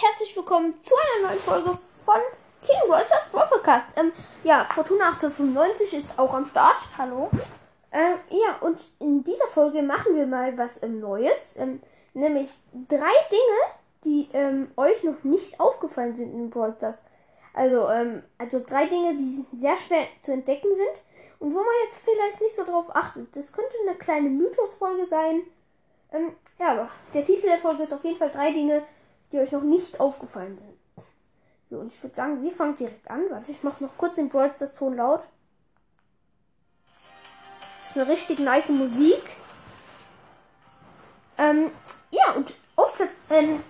herzlich willkommen zu einer neuen Folge von King Rolsters Podcast. Ähm, ja, Fortuna 1895 ist auch am Start. Hallo. Ähm, ja, und in dieser Folge machen wir mal was ähm, Neues. Ähm, nämlich drei Dinge, die ähm, euch noch nicht aufgefallen sind in Brawl Stars. Also, ähm, also drei Dinge, die sehr schwer zu entdecken sind und wo man jetzt vielleicht nicht so drauf achtet. Das könnte eine kleine Mythosfolge sein. Ähm, ja, aber der Titel der Folge ist auf jeden Fall drei Dinge, die euch noch nicht aufgefallen sind. So, und ich würde sagen, wir fangen direkt an. Warte, ich mache noch kurz den Brawl das Ton laut. Das ist eine richtig nice Musik. Ähm, ja, und auf Platz, ähm,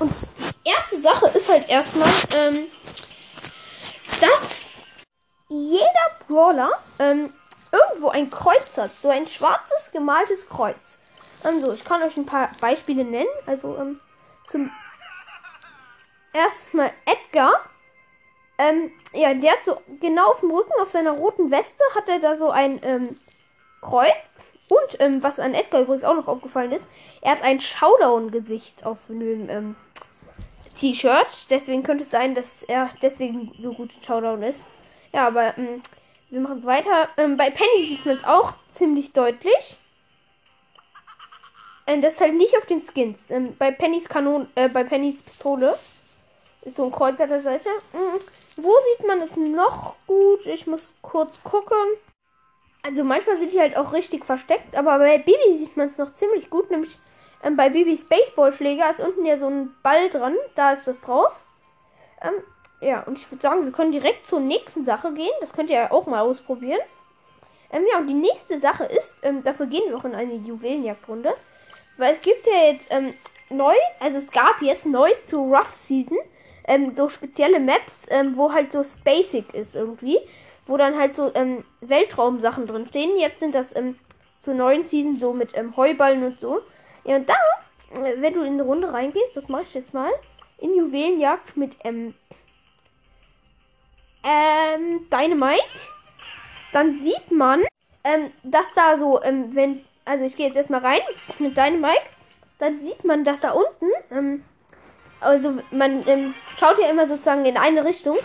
und die erste Sache ist halt erstmal, ähm, dass jeder Brawler, ähm, irgendwo ein Kreuz hat. So ein schwarzes gemaltes Kreuz. Also, ich kann euch ein paar Beispiele nennen. Also, ähm, zum erstmal Edgar. Ähm, ja, der hat so genau auf dem Rücken, auf seiner roten Weste, hat er da so ein ähm, Kreuz. Und ähm, was an Edgar übrigens auch noch aufgefallen ist, er hat ein Showdown-Gesicht auf dem ähm, T-Shirt. Deswegen könnte es sein, dass er deswegen so gut Showdown ist. Ja, aber ähm, wir machen es weiter. Ähm, bei Penny sieht man es auch ziemlich deutlich. Ähm, das ist halt nicht auf den Skins. Ähm, bei Pennys Kanon, äh, bei Pennys Pistole ist so ein Kreuz an der Seite. Mhm. Wo sieht man es noch gut? Ich muss kurz gucken. Also manchmal sind die halt auch richtig versteckt, aber bei Bibi sieht man es noch ziemlich gut, nämlich ähm, bei Bibis Baseballschläger ist unten ja so ein Ball dran, da ist das drauf. Ähm, ja, und ich würde sagen, wir können direkt zur nächsten Sache gehen. Das könnt ihr ja auch mal ausprobieren. Ähm, ja, und die nächste Sache ist, ähm, dafür gehen wir auch in eine Juwelenjagdrunde. Weil es gibt ja jetzt ähm, neu, also es gab jetzt neu zu Rough Season ähm, so spezielle Maps, ähm, wo halt so Basic ist irgendwie. Wo dann halt so ähm, Weltraumsachen drin stehen. Jetzt sind das ähm, zur neuen Season so mit ähm, Heuballen und so. Ja, und da, äh, wenn du in eine Runde reingehst, das mache ich jetzt mal, in Juwelenjagd mit ähm, ähm, Dynamite, dann sieht man, ähm, dass da so, ähm, wenn also ich gehe jetzt erstmal rein mit deinem Mike. Dann sieht man, dass da unten, ähm, also man ähm, schaut ja immer sozusagen in eine Richtung.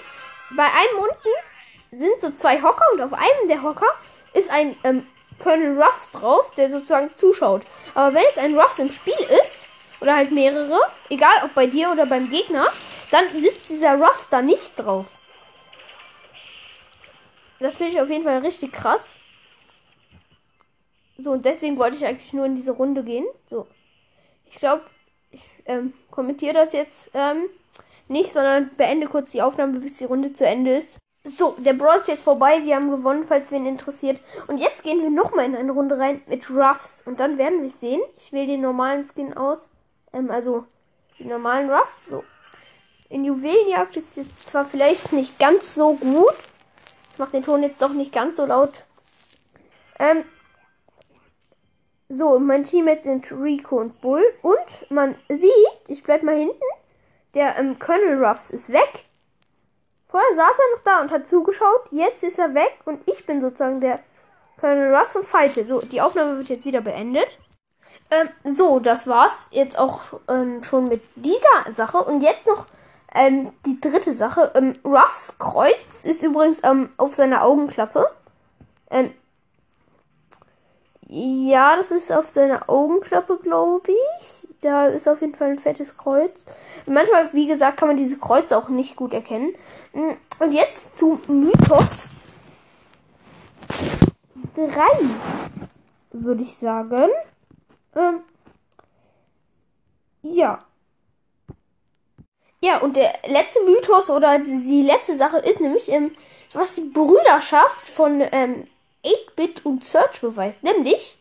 Bei einem unten sind so zwei Hocker und auf einem der Hocker ist ein ähm, Colonel Ruffs drauf, der sozusagen zuschaut. Aber wenn jetzt ein Ruffs im Spiel ist, oder halt mehrere, egal ob bei dir oder beim Gegner, dann sitzt dieser Ruffs da nicht drauf. Das finde ich auf jeden Fall richtig krass. So, und deswegen wollte ich eigentlich nur in diese Runde gehen. So. Ich glaube, ähm, kommentiere das jetzt ähm, nicht, sondern beende kurz die Aufnahme, bis die Runde zu Ende ist. So, der Brawl ist jetzt vorbei. Wir haben gewonnen, falls wen interessiert. Und jetzt gehen wir nochmal in eine Runde rein mit Ruffs. Und dann werden wir sehen. Ich wähle den normalen Skin aus. Ähm, also den normalen Ruffs. So. In Juwelenjagd ist jetzt zwar vielleicht nicht ganz so gut. Ich mache den Ton jetzt doch nicht ganz so laut. Ähm, so, mein Teammates sind Rico und Bull. Und man sieht, ich bleib mal hinten, der ähm, Colonel Ruffs ist weg. Vorher saß er noch da und hat zugeschaut. Jetzt ist er weg und ich bin sozusagen der Colonel Ruffs und falte. So, die Aufnahme wird jetzt wieder beendet. Ähm, so, das war's jetzt auch ähm, schon mit dieser Sache. Und jetzt noch ähm, die dritte Sache. Ähm, Ruffs Kreuz ist übrigens ähm, auf seiner Augenklappe. Ähm, ja, das ist auf seiner Augenklappe, glaube ich. Da ist auf jeden Fall ein fettes Kreuz. Manchmal, wie gesagt, kann man diese Kreuze auch nicht gut erkennen. Mm, und jetzt zu Mythos 3, würde ich sagen. Ähm, ja. Ja, und der letzte Mythos oder die letzte Sache ist nämlich, ähm, was die Brüderschaft von ähm, 8-Bit und Search beweist. Nämlich,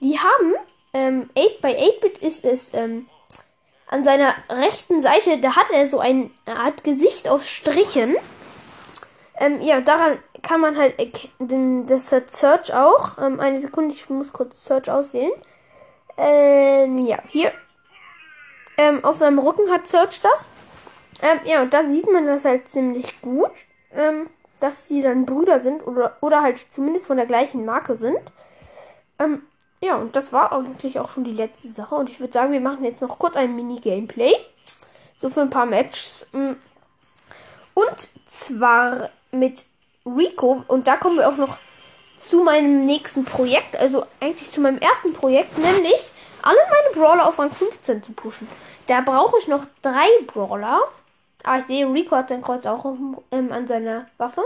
die haben, ähm, 8 bei 8-Bit ist es, ähm, an seiner rechten Seite, da hat er so ein Art Gesicht aus Strichen. Ähm, ja, daran kann man halt erkennen, das hat Search auch. Ähm, eine Sekunde, ich muss kurz Search auswählen. Ähm, ja, hier. Ähm, auf seinem Rücken hat Search das. Ähm, ja, und da sieht man das halt ziemlich gut. Ähm, dass die dann Brüder sind oder, oder halt zumindest von der gleichen Marke sind. Ähm, ja, und das war eigentlich auch schon die letzte Sache. Und ich würde sagen, wir machen jetzt noch kurz ein Mini-Gameplay. So für ein paar Matches. Mm. Und zwar mit Rico. Und da kommen wir auch noch zu meinem nächsten Projekt. Also eigentlich zu meinem ersten Projekt. Nämlich alle meine Brawler auf Rang 15 zu pushen. Da brauche ich noch drei Brawler. Ah, ich sehe, Rico hat sein Kreuz auch ähm, an seiner Waffe.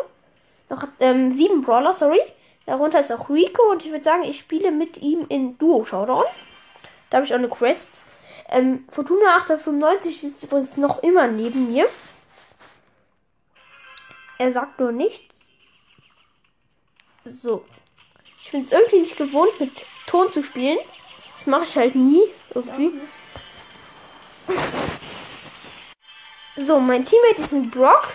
Noch ähm, sieben Brawler, sorry. Darunter ist auch Rico und ich würde sagen, ich spiele mit ihm in Duo Showdown. Da habe ich auch eine Quest. Ähm, Fortuna 895 ist übrigens noch immer neben mir. Er sagt nur nichts. So. Ich bin es irgendwie nicht gewohnt, mit Ton zu spielen. Das mache ich halt nie irgendwie. So, mein Teammate ist ein Brock.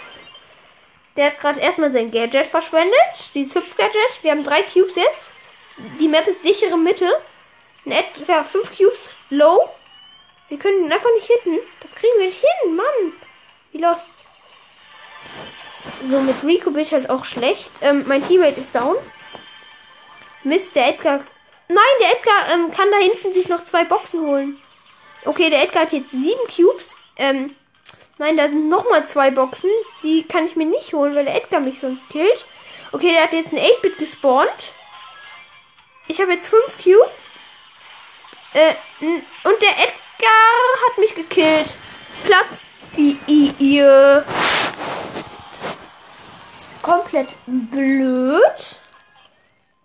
Der hat gerade erstmal sein Gadget verschwendet. Dieses Hüpf-Gadget. Wir haben drei Cubes jetzt. Die Map ist sichere Mitte. In etwa fünf Cubes low. Wir können ihn einfach nicht hitten. Das kriegen wir nicht hin, Mann. Wie lost. So, mit Rico bin ich halt auch schlecht. Ähm, mein Teammate ist down. Mist, der Edgar. Nein, der Edgar ähm, kann da hinten sich noch zwei Boxen holen. Okay, der Edgar hat jetzt sieben Cubes. Ähm, nein, da sind noch mal zwei Boxen. Die kann ich mir nicht holen, weil der Edgar mich sonst killt. Okay, der hat jetzt ein 8-Bit gespawnt. Ich habe jetzt fünf Cubes. Äh, und der Edgar hat mich gekillt. Platz 4 komplett blöd.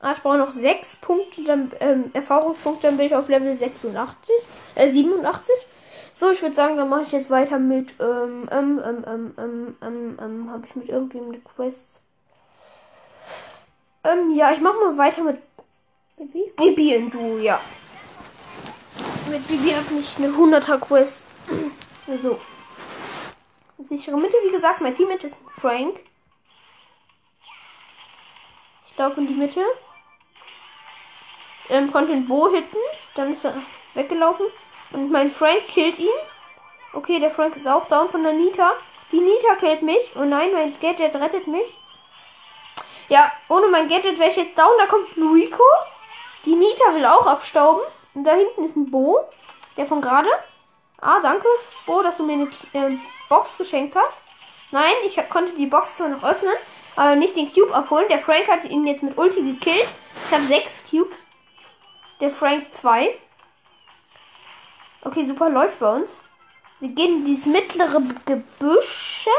Ah, ich brauche noch 6 Punkte, dann ähm, Erfahrungspunkte, dann bin ich auf Level 86, äh, 87. So, ich würde sagen, dann mache ich jetzt weiter mit, ähm, ähm, ähm, ähm, ähm, ähm, ähm habe ich mit irgendwem eine Quest? Ähm, ja, ich mache mal weiter mit Bibi? Bibi und du, ja. Mit Bibi habe ich eine 100er Quest. so. Sichere Mitte, wie gesagt, mein Teammate ist Frank. Ich laufe in die Mitte. Ähm, konnte den Bo hitten. Dann ist er weggelaufen. Und mein Frank killt ihn. Okay, der Frank ist auch down von der Nita. Die Nita killt mich. Oh nein, mein Gadget rettet mich. Ja, ohne mein Gadget wäre ich jetzt down. Da kommt ein Rico. Die Nita will auch abstauben. Und da hinten ist ein Bo. Der von gerade. Ah, danke, Bo, dass du mir eine äh, Box geschenkt hast. Nein, ich konnte die Box zwar noch öffnen, aber nicht den Cube abholen. Der Frank hat ihn jetzt mit Ulti gekillt. Ich habe 6 Cube. Der Frank 2. Okay, super, läuft bei uns. Wir gehen in dieses mittlere Gebüsche.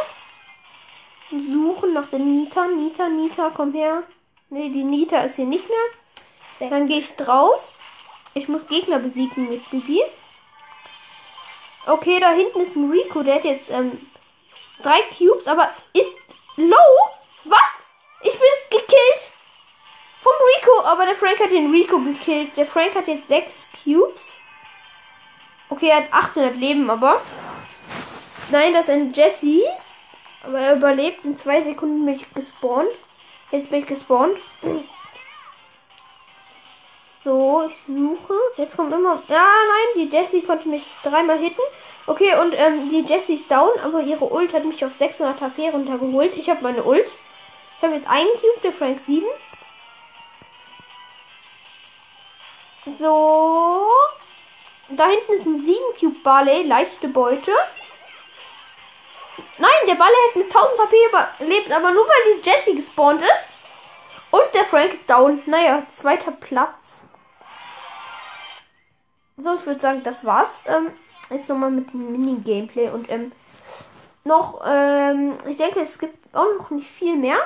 Suchen nach der Nita. Nita, Nita, komm her. Ne, die Nita ist hier nicht mehr. Dann gehe ich drauf. Ich muss Gegner besiegen mit Bibi. Okay, da hinten ist ein Rico. Der hat jetzt ähm, drei Cubes, aber ist low. Was? Ich bin gekillt. Vom Rico. Aber der Frank hat den Rico gekillt. Der Frank hat jetzt sechs Cubes. Okay, er hat 800 Leben, aber. Nein, das ist ein Jesse. Aber er überlebt. In zwei Sekunden bin ich gespawnt. Jetzt bin ich gespawnt. So, ich suche. Jetzt kommt immer. Ja, nein, die Jessie konnte mich dreimal hitten. Okay, und ähm, die Jessie ist down, aber ihre Ult hat mich auf 600 HP runtergeholt. Ich habe meine Ult. Ich habe jetzt einen Cube, der Frank 7. So. Da hinten ist ein 7 Cube Barley, leichte Beute. Nein, der Barley hat mit 1000 HP überlebt, aber nur weil die Jessie gespawnt ist. Und der Frank ist down. Naja, zweiter Platz. So, ich würde sagen, das war's. Ähm, jetzt nochmal mit dem Mini-Gameplay und ähm, noch, ähm, ich denke, es gibt auch noch nicht viel mehr.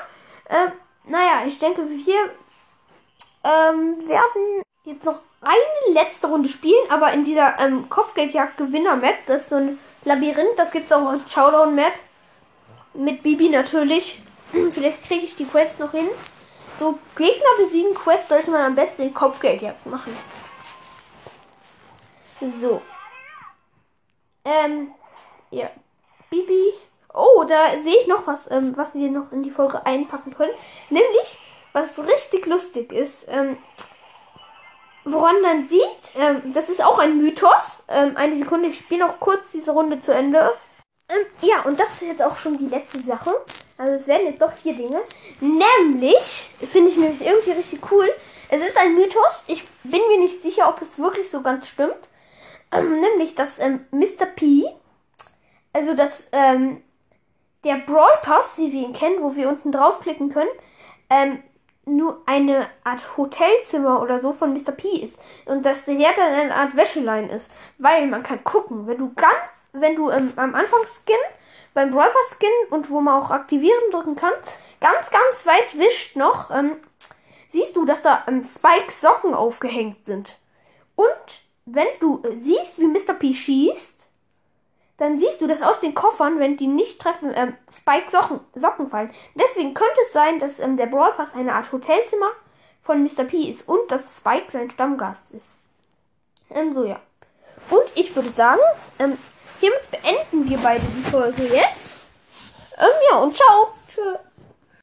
Ähm, naja, ich denke, wir ähm, werden jetzt noch eine letzte Runde spielen, aber in dieser ähm, Kopfgeldjagd-Gewinner-Map, das ist so ein Labyrinth, das gibt es auch als Showdown-Map. Mit Bibi natürlich. Vielleicht kriege ich die Quest noch hin. So, Gegner besiegen Quest sollte man am besten in Kopfgeldjagd machen. So. Ähm, ja. Bibi. Oh, da sehe ich noch was, ähm, was wir noch in die Folge einpacken können. Nämlich, was richtig lustig ist, ähm, woran man sieht, ähm, das ist auch ein Mythos. Ähm, eine Sekunde, ich spiele noch kurz diese Runde zu Ende. Ähm, ja, und das ist jetzt auch schon die letzte Sache. Also es werden jetzt doch vier Dinge. Nämlich, finde ich nämlich irgendwie richtig cool. Es ist ein Mythos. Ich bin mir nicht sicher, ob es wirklich so ganz stimmt. Ähm, nämlich, dass ähm, Mr. P also dass ähm, der Brawl Pass, wie wir ihn kennen, wo wir unten draufklicken können, ähm, nur eine Art Hotelzimmer oder so von Mr. P ist. Und dass der dann eine Art Wäschelein ist. Weil man kann gucken, wenn du ganz, wenn du ähm, am Anfang Skin, beim Brawl Skin und wo man auch aktivieren drücken kann, ganz, ganz weit wischt noch, ähm, siehst du, dass da ähm, Spike Socken aufgehängt sind. Und wenn du äh, siehst, wie Mr. P schießt, dann siehst du, dass aus den Koffern, wenn die nicht treffen, ähm, Spike Socken, Socken fallen. Deswegen könnte es sein, dass ähm, der Brawl Pass eine Art Hotelzimmer von Mr. P ist und dass Spike sein Stammgast ist. Ähm, so ja. Und ich würde sagen, ähm, hiermit beenden wir beide die Folge jetzt. Ähm, ja, und ciao. Tschüss.